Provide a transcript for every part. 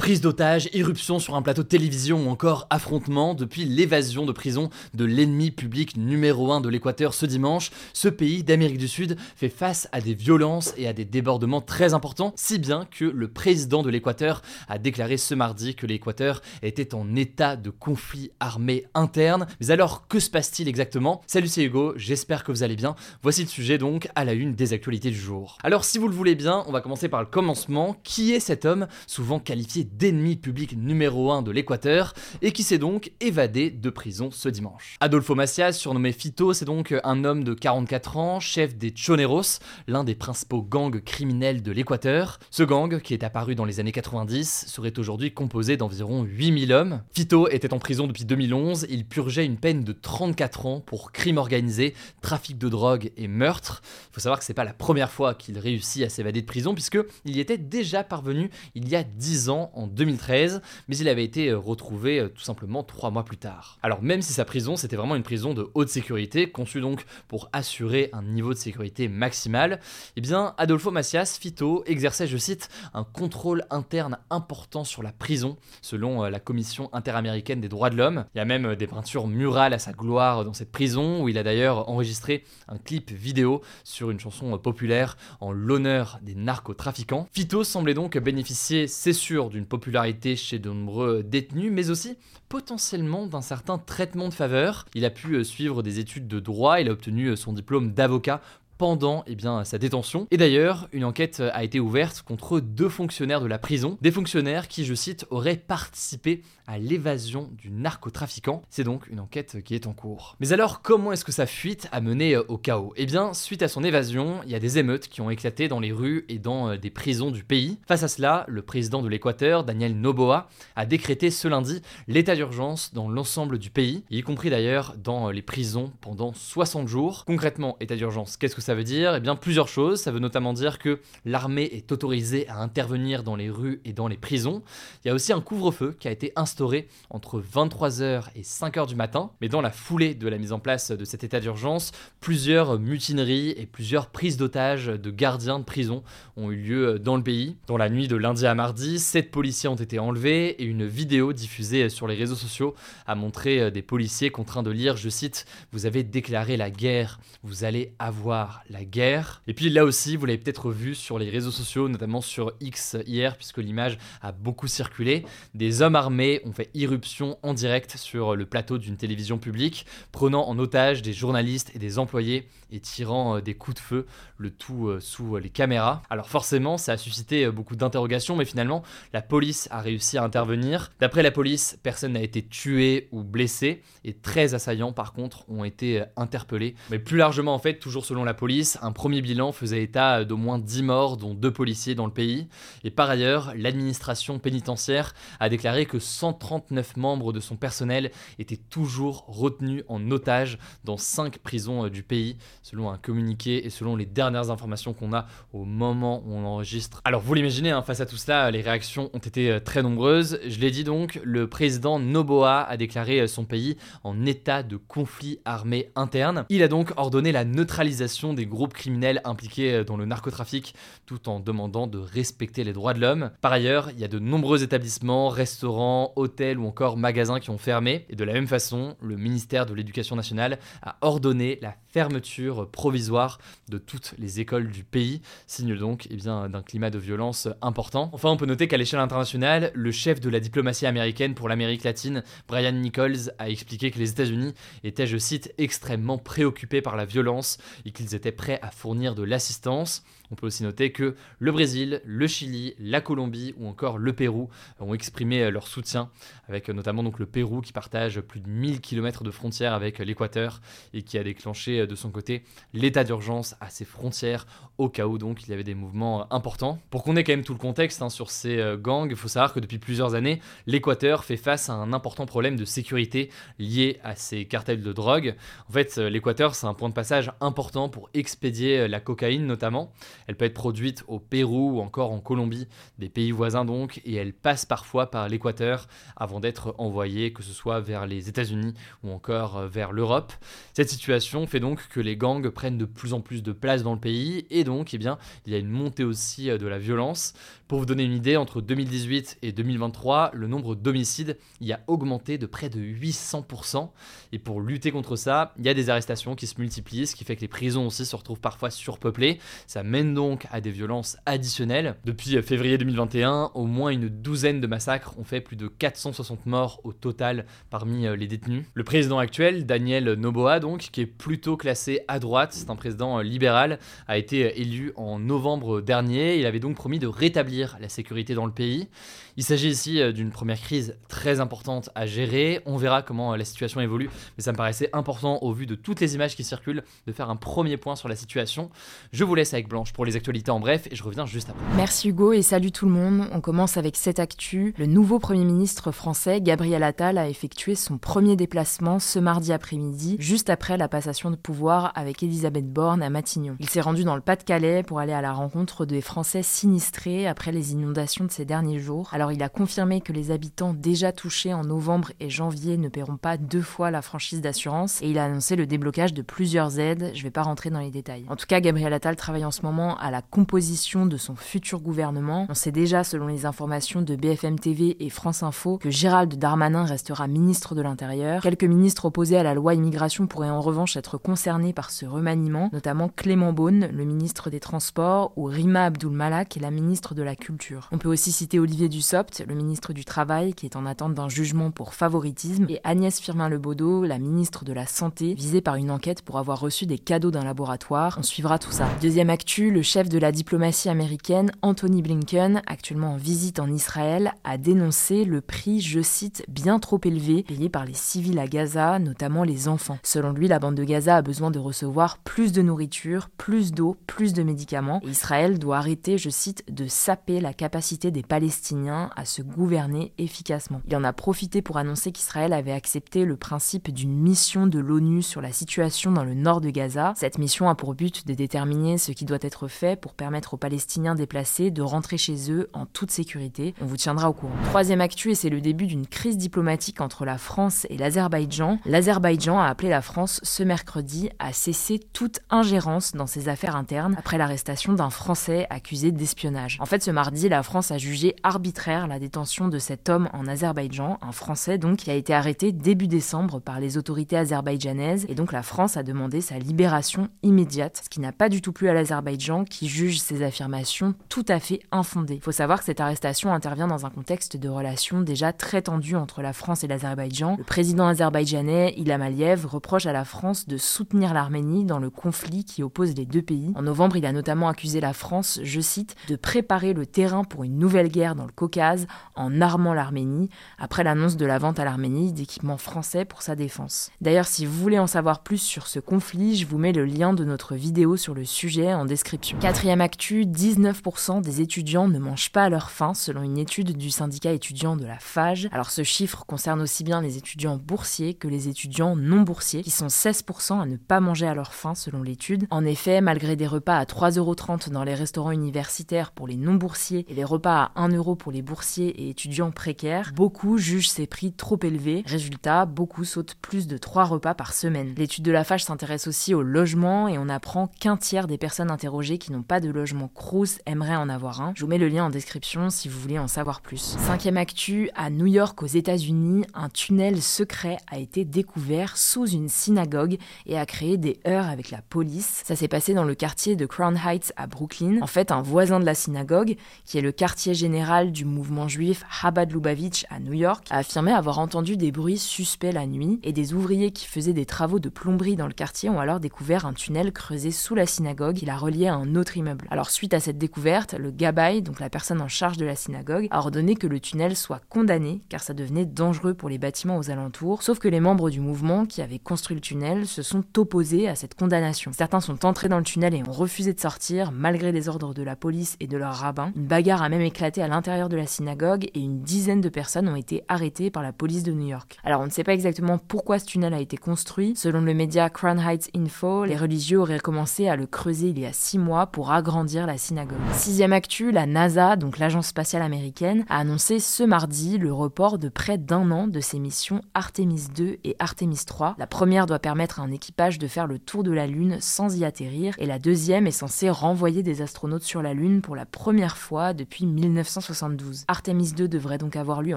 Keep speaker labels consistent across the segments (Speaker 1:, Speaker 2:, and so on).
Speaker 1: Prise d'otage, irruption sur un plateau de télévision ou encore affrontement depuis l'évasion de prison de l'ennemi public numéro 1 de l'Équateur ce dimanche, ce pays d'Amérique du Sud fait face à des violences et à des débordements très importants, si bien que le président de l'Équateur a déclaré ce mardi que l'Équateur était en état de conflit armé interne. Mais alors, que se passe-t-il exactement? Salut, c'est Hugo, j'espère que vous allez bien. Voici le sujet donc à la une des actualités du jour. Alors, si vous le voulez bien, on va commencer par le commencement. Qui est cet homme, souvent qualifié d'ennemi public numéro 1 de l'Équateur, et qui s'est donc évadé de prison ce dimanche. Adolfo Macias, surnommé Fito, c'est donc un homme de 44 ans, chef des Choneros, l'un des principaux gangs criminels de l'Équateur. Ce gang, qui est apparu dans les années 90, serait aujourd'hui composé d'environ 8000 hommes. Fito était en prison depuis 2011, il purgeait une peine de 34 ans pour crime organisé, trafic de drogue et meurtre. Il faut savoir que c'est pas la première fois qu'il réussit à s'évader de prison, puisque il y était déjà parvenu il y a 10 ans 2013, mais il avait été euh, retrouvé euh, tout simplement trois mois plus tard. Alors même si sa prison c'était vraiment une prison de haute sécurité, conçue donc pour assurer un niveau de sécurité maximal, eh bien Adolfo Macias, Fito, exerçait, je cite, un contrôle interne important sur la prison, selon euh, la Commission interaméricaine des droits de l'homme. Il y a même des peintures murales à sa gloire dans cette prison, où il a d'ailleurs enregistré un clip vidéo sur une chanson populaire en l'honneur des narcotrafiquants. Fito semblait donc bénéficier, c'est sûr, d'une popularité chez de nombreux détenus, mais aussi potentiellement d'un certain traitement de faveur. Il a pu euh, suivre des études de droit, il a obtenu euh, son diplôme d'avocat pendant eh bien, sa détention. Et d'ailleurs, une enquête a été ouverte contre deux fonctionnaires de la prison, des fonctionnaires qui, je cite, auraient participé à l'évasion du narcotrafiquant. C'est donc une enquête qui est en cours. Mais alors, comment est-ce que sa fuite a mené euh, au chaos? Eh bien, suite à son évasion, il y a des émeutes qui ont éclaté dans les rues et dans euh, des prisons du pays. Face à cela, le président de l'Équateur, Daniel Noboa, a décrété ce lundi l'état d'urgence dans l'ensemble du pays, y compris d'ailleurs dans euh, les prisons pendant 60 jours. Concrètement, état d'urgence, qu'est-ce que ça veut dire Eh bien, plusieurs choses. Ça veut notamment dire que l'armée est autorisée à intervenir dans les rues et dans les prisons. Il y a aussi un couvre-feu qui a été instauré entre 23h et 5h du matin. Mais dans la foulée de la mise en place de cet état d'urgence, plusieurs mutineries et plusieurs prises d'otages de gardiens de prison ont eu lieu dans le pays. Dans la nuit de lundi à mardi, 7 policiers ont été enlevés et une vidéo diffusée sur les réseaux sociaux a montré des policiers contraints de lire, je cite, Vous avez déclaré la guerre, vous allez avoir la guerre. Et puis là aussi, vous l'avez peut-être vu sur les réseaux sociaux, notamment sur X hier, puisque l'image a beaucoup circulé. Des hommes armés ont fait irruption en direct sur le plateau d'une télévision publique, prenant en otage des journalistes et des employés et tirant euh, des coups de feu, le tout euh, sous les caméras. Alors forcément, ça a suscité euh, beaucoup d'interrogations, mais finalement, la police a réussi à intervenir. D'après la police, personne n'a été tué ou blessé, et 13 assaillants, par contre, ont été interpellés. Mais plus largement, en fait, toujours selon la police, un premier bilan faisait état d'au moins 10 morts, dont deux policiers dans le pays. Et par ailleurs, l'administration pénitentiaire a déclaré que 139 membres de son personnel étaient toujours retenus en otage dans 5 prisons du pays, selon un communiqué et selon les dernières informations qu'on a au moment où on enregistre. Alors vous l'imaginez, hein, face à tout cela, les réactions ont été euh, très nombreuses. Je l'ai dit donc, le président Noboa a déclaré euh, son pays en état de conflit armé interne. Il a donc ordonné la neutralisation des groupes criminels impliqués euh, dans le narcotrafic tout en demandant de respecter les droits de l'homme. Par ailleurs, il y a de nombreux établissements, restaurants, hôtels ou encore magasins qui ont fermé. Et de la même façon, le ministère de l'Éducation nationale a ordonné la fermeture provisoire de toutes les écoles du pays, signe donc eh d'un climat de violence important. Enfin, on peut noter qu'à l'échelle internationale, le chef de la diplomatie américaine pour l'Amérique latine, Brian Nichols, a expliqué que les États-Unis étaient, je cite, extrêmement préoccupés par la violence et qu'ils étaient étaient prêts à fournir de l'assistance. On peut aussi noter que le Brésil, le Chili, la Colombie ou encore le Pérou ont exprimé leur soutien, avec notamment donc le Pérou qui partage plus de 1000 km de frontières avec l'Équateur et qui a déclenché de son côté l'état d'urgence à ses frontières au cas où donc il y avait des mouvements importants. Pour qu'on ait quand même tout le contexte hein, sur ces euh, gangs, il faut savoir que depuis plusieurs années, l'Équateur fait face à un important problème de sécurité lié à ces cartels de drogue. En fait, euh, l'Équateur, c'est un point de passage important pour expédier euh, la cocaïne notamment. Elle peut être produite au Pérou ou encore en Colombie, des pays voisins donc, et elle passe parfois par l'Équateur avant d'être envoyée, que ce soit vers les États-Unis ou encore vers l'Europe. Cette situation fait donc que les gangs prennent de plus en plus de place dans le pays et donc eh bien, il y a une montée aussi de la violence. Pour vous donner une idée, entre 2018 et 2023, le nombre d'homicides y a augmenté de près de 800%. Et pour lutter contre ça, il y a des arrestations qui se multiplient, ce qui fait que les prisons aussi se retrouvent parfois surpeuplées. Ça mène donc à des violences additionnelles. Depuis février 2021, au moins une douzaine de massacres ont fait plus de 460 morts au total parmi euh, les détenus. Le président actuel, Daniel Noboa, donc, qui est plutôt classé à droite, c'est un président euh, libéral, a été euh, élu en novembre dernier. Il avait donc promis de rétablir la sécurité dans le pays. Il s'agit ici d'une première crise très importante à gérer. On verra comment la situation évolue, mais ça me paraissait important au vu de toutes les images qui circulent de faire un premier sur la situation. Je vous laisse avec Blanche pour les actualités en bref et je reviens juste après.
Speaker 2: Merci Hugo et salut tout le monde. On commence avec cette actu. Le nouveau Premier ministre français, Gabriel Attal, a effectué son premier déplacement ce mardi après-midi, juste après la passation de pouvoir avec Elisabeth Borne à Matignon. Il s'est rendu dans le Pas-de-Calais pour aller à la rencontre des Français sinistrés après les inondations de ces derniers jours. Alors il a confirmé que les habitants déjà touchés en novembre et janvier ne paieront pas deux fois la franchise d'assurance et il a annoncé le déblocage de plusieurs aides. Je vais pas rentrer dans les détails. En tout cas, Gabriel Attal travaille en ce moment à la composition de son futur gouvernement. On sait déjà, selon les informations de BFM TV et France Info, que Gérald Darmanin restera ministre de l'Intérieur. Quelques ministres opposés à la loi immigration pourraient en revanche être concernés par ce remaniement, notamment Clément Beaune, le ministre des Transports, ou Rima Abdul Malak, la ministre de la Culture. On peut aussi citer Olivier Dussopt, le ministre du Travail, qui est en attente d'un jugement pour favoritisme, et Agnès Firmin-Lebaudot, la ministre de la Santé, visée par une enquête pour avoir reçu des cadeaux d'un laboratoire. On suivra tout ça. Deuxième actu, le chef de la diplomatie américaine, Anthony Blinken, actuellement en visite en Israël, a dénoncé le prix, je cite, bien trop élevé payé par les civils à Gaza, notamment les enfants. Selon lui, la bande de Gaza a besoin de recevoir plus de nourriture, plus d'eau, plus de médicaments. Israël doit arrêter, je cite, de saper la capacité des Palestiniens à se gouverner efficacement. Il en a profité pour annoncer qu'Israël avait accepté le principe d'une mission de l'ONU sur la situation dans le nord de Gaza. Cette mission a pour but de déterminer ce qui doit être fait pour permettre aux Palestiniens déplacés de rentrer chez eux en toute sécurité. On vous tiendra au courant. Troisième actu, et c'est le début d'une crise diplomatique entre la France et l'Azerbaïdjan. L'Azerbaïdjan a appelé la France ce mercredi à cesser toute ingérence dans ses affaires internes après l'arrestation d'un Français accusé d'espionnage. En fait, ce mardi, la France a jugé arbitraire la détention de cet homme en Azerbaïdjan, un Français donc qui a été arrêté début décembre par les autorités azerbaïdjanaises et donc la France a demandé sa libération immédiate, ce qui n'a pas du tout plu à l'Azerbaïdjan qui juge ces affirmations tout à fait infondées. Il faut savoir que cette arrestation intervient dans un contexte de relations déjà très tendues entre la France et l'Azerbaïdjan. Le président azerbaïdjanais Ilham Aliyev reproche à la France de soutenir l'Arménie dans le conflit qui oppose les deux pays. En novembre, il a notamment accusé la France, je cite, de préparer le terrain pour une nouvelle guerre dans le Caucase en armant l'Arménie, après l'annonce de la vente à l'Arménie d'équipements français pour sa défense. D'ailleurs, si vous voulez en savoir plus sur ce conflit, je vous mets le lien de notre vidéo sur le sujet en description. Quatrième actu, 19% des étudiants ne mangent pas à leur faim, selon une étude du syndicat étudiant de la FAGE. Alors ce chiffre concerne aussi bien les étudiants boursiers que les étudiants non boursiers, qui sont 16% à ne pas manger à leur faim, selon l'étude. En effet, malgré des repas à 3,30€ dans les restaurants universitaires pour les non boursiers et les repas à 1€ pour les boursiers et étudiants précaires, beaucoup jugent ces prix trop élevés. Résultat, beaucoup sautent plus de 3 repas par semaine. L'étude de la FAGE s'intéresse aussi au logement et on apprend qu'un tiers des personnes interrogées qui n'ont pas de logement Crous aimeraient en avoir un. Je vous mets le lien en description si vous voulez en savoir plus. Cinquième actu, à New York aux États-Unis, un tunnel secret a été découvert sous une synagogue et a créé des heurts avec la police. Ça s'est passé dans le quartier de Crown Heights à Brooklyn. En fait, un voisin de la synagogue, qui est le quartier général du mouvement juif Chabad Lubavitch à New York, a affirmé avoir entendu des bruits suspects la nuit et des ouvriers qui faisaient des travaux de plomberie dans le quartier ont alors découvert un tunnel tunnel creusé sous la synagogue qui la reliait à un autre immeuble. Alors suite à cette découverte, le Gabay, donc la personne en charge de la synagogue, a ordonné que le tunnel soit condamné car ça devenait dangereux pour les bâtiments aux alentours, sauf que les membres du mouvement qui avaient construit le tunnel se sont opposés à cette condamnation. Certains sont entrés dans le tunnel et ont refusé de sortir malgré les ordres de la police et de leur rabbin. Une bagarre a même éclaté à l'intérieur de la synagogue et une dizaine de personnes ont été arrêtées par la police de New York. Alors on ne sait pas exactement pourquoi ce tunnel a été construit. Selon le média Crown Heights Info, les religieux auraient commencé à le creuser il y a six mois pour agrandir la synagogue. Sixième actu, la NASA, donc l'agence spatiale américaine, a annoncé ce mardi le report de près d'un an de ses missions Artemis 2 et Artemis 3. La première doit permettre à un équipage de faire le tour de la Lune sans y atterrir et la deuxième est censée renvoyer des astronautes sur la Lune pour la première fois depuis 1972. Artemis 2 devrait donc avoir lieu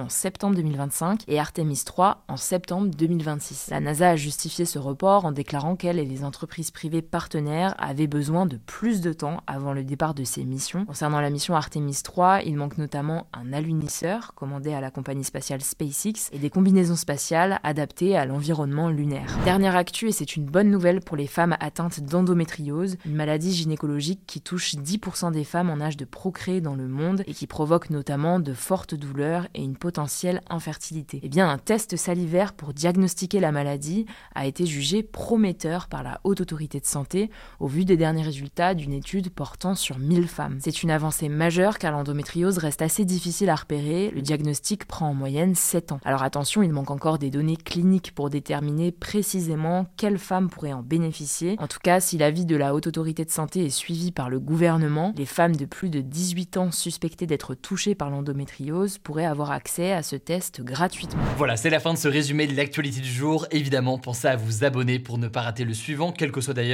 Speaker 2: en septembre 2025 et Artemis 3 en septembre 2026. La NASA a justifié ce report en déclarant qu'elle et les entreprises privées partenaires avaient besoin de plus de temps avant le départ de ces missions. Concernant la mission Artemis 3, il manque notamment un alunisseur commandé à la compagnie spatiale SpaceX et des combinaisons spatiales adaptées à l'environnement lunaire. Dernière actu, et c'est une bonne nouvelle pour les femmes atteintes d'endométriose, une maladie gynécologique qui touche 10% des femmes en âge de procréer dans le monde et qui provoque notamment de fortes douleurs et une potentielle infertilité. Eh bien, un test salivaire pour diagnostiquer la maladie a été jugé prometteur par la Haute Autorité Santé au vu des derniers résultats d'une étude portant sur 1000 femmes. C'est une avancée majeure car l'endométriose reste assez difficile à repérer, le diagnostic prend en moyenne 7 ans. Alors attention, il manque encore des données cliniques pour déterminer précisément quelles femmes pourraient en bénéficier. En tout cas, si l'avis de la Haute Autorité de Santé est suivi par le gouvernement, les femmes de plus de 18 ans suspectées d'être touchées par l'endométriose pourraient avoir accès à ce test gratuitement.
Speaker 1: Voilà, c'est la fin de ce résumé de l'actualité du jour. Évidemment, pensez à vous abonner pour ne pas rater le suivant, quelle que soit d'ailleurs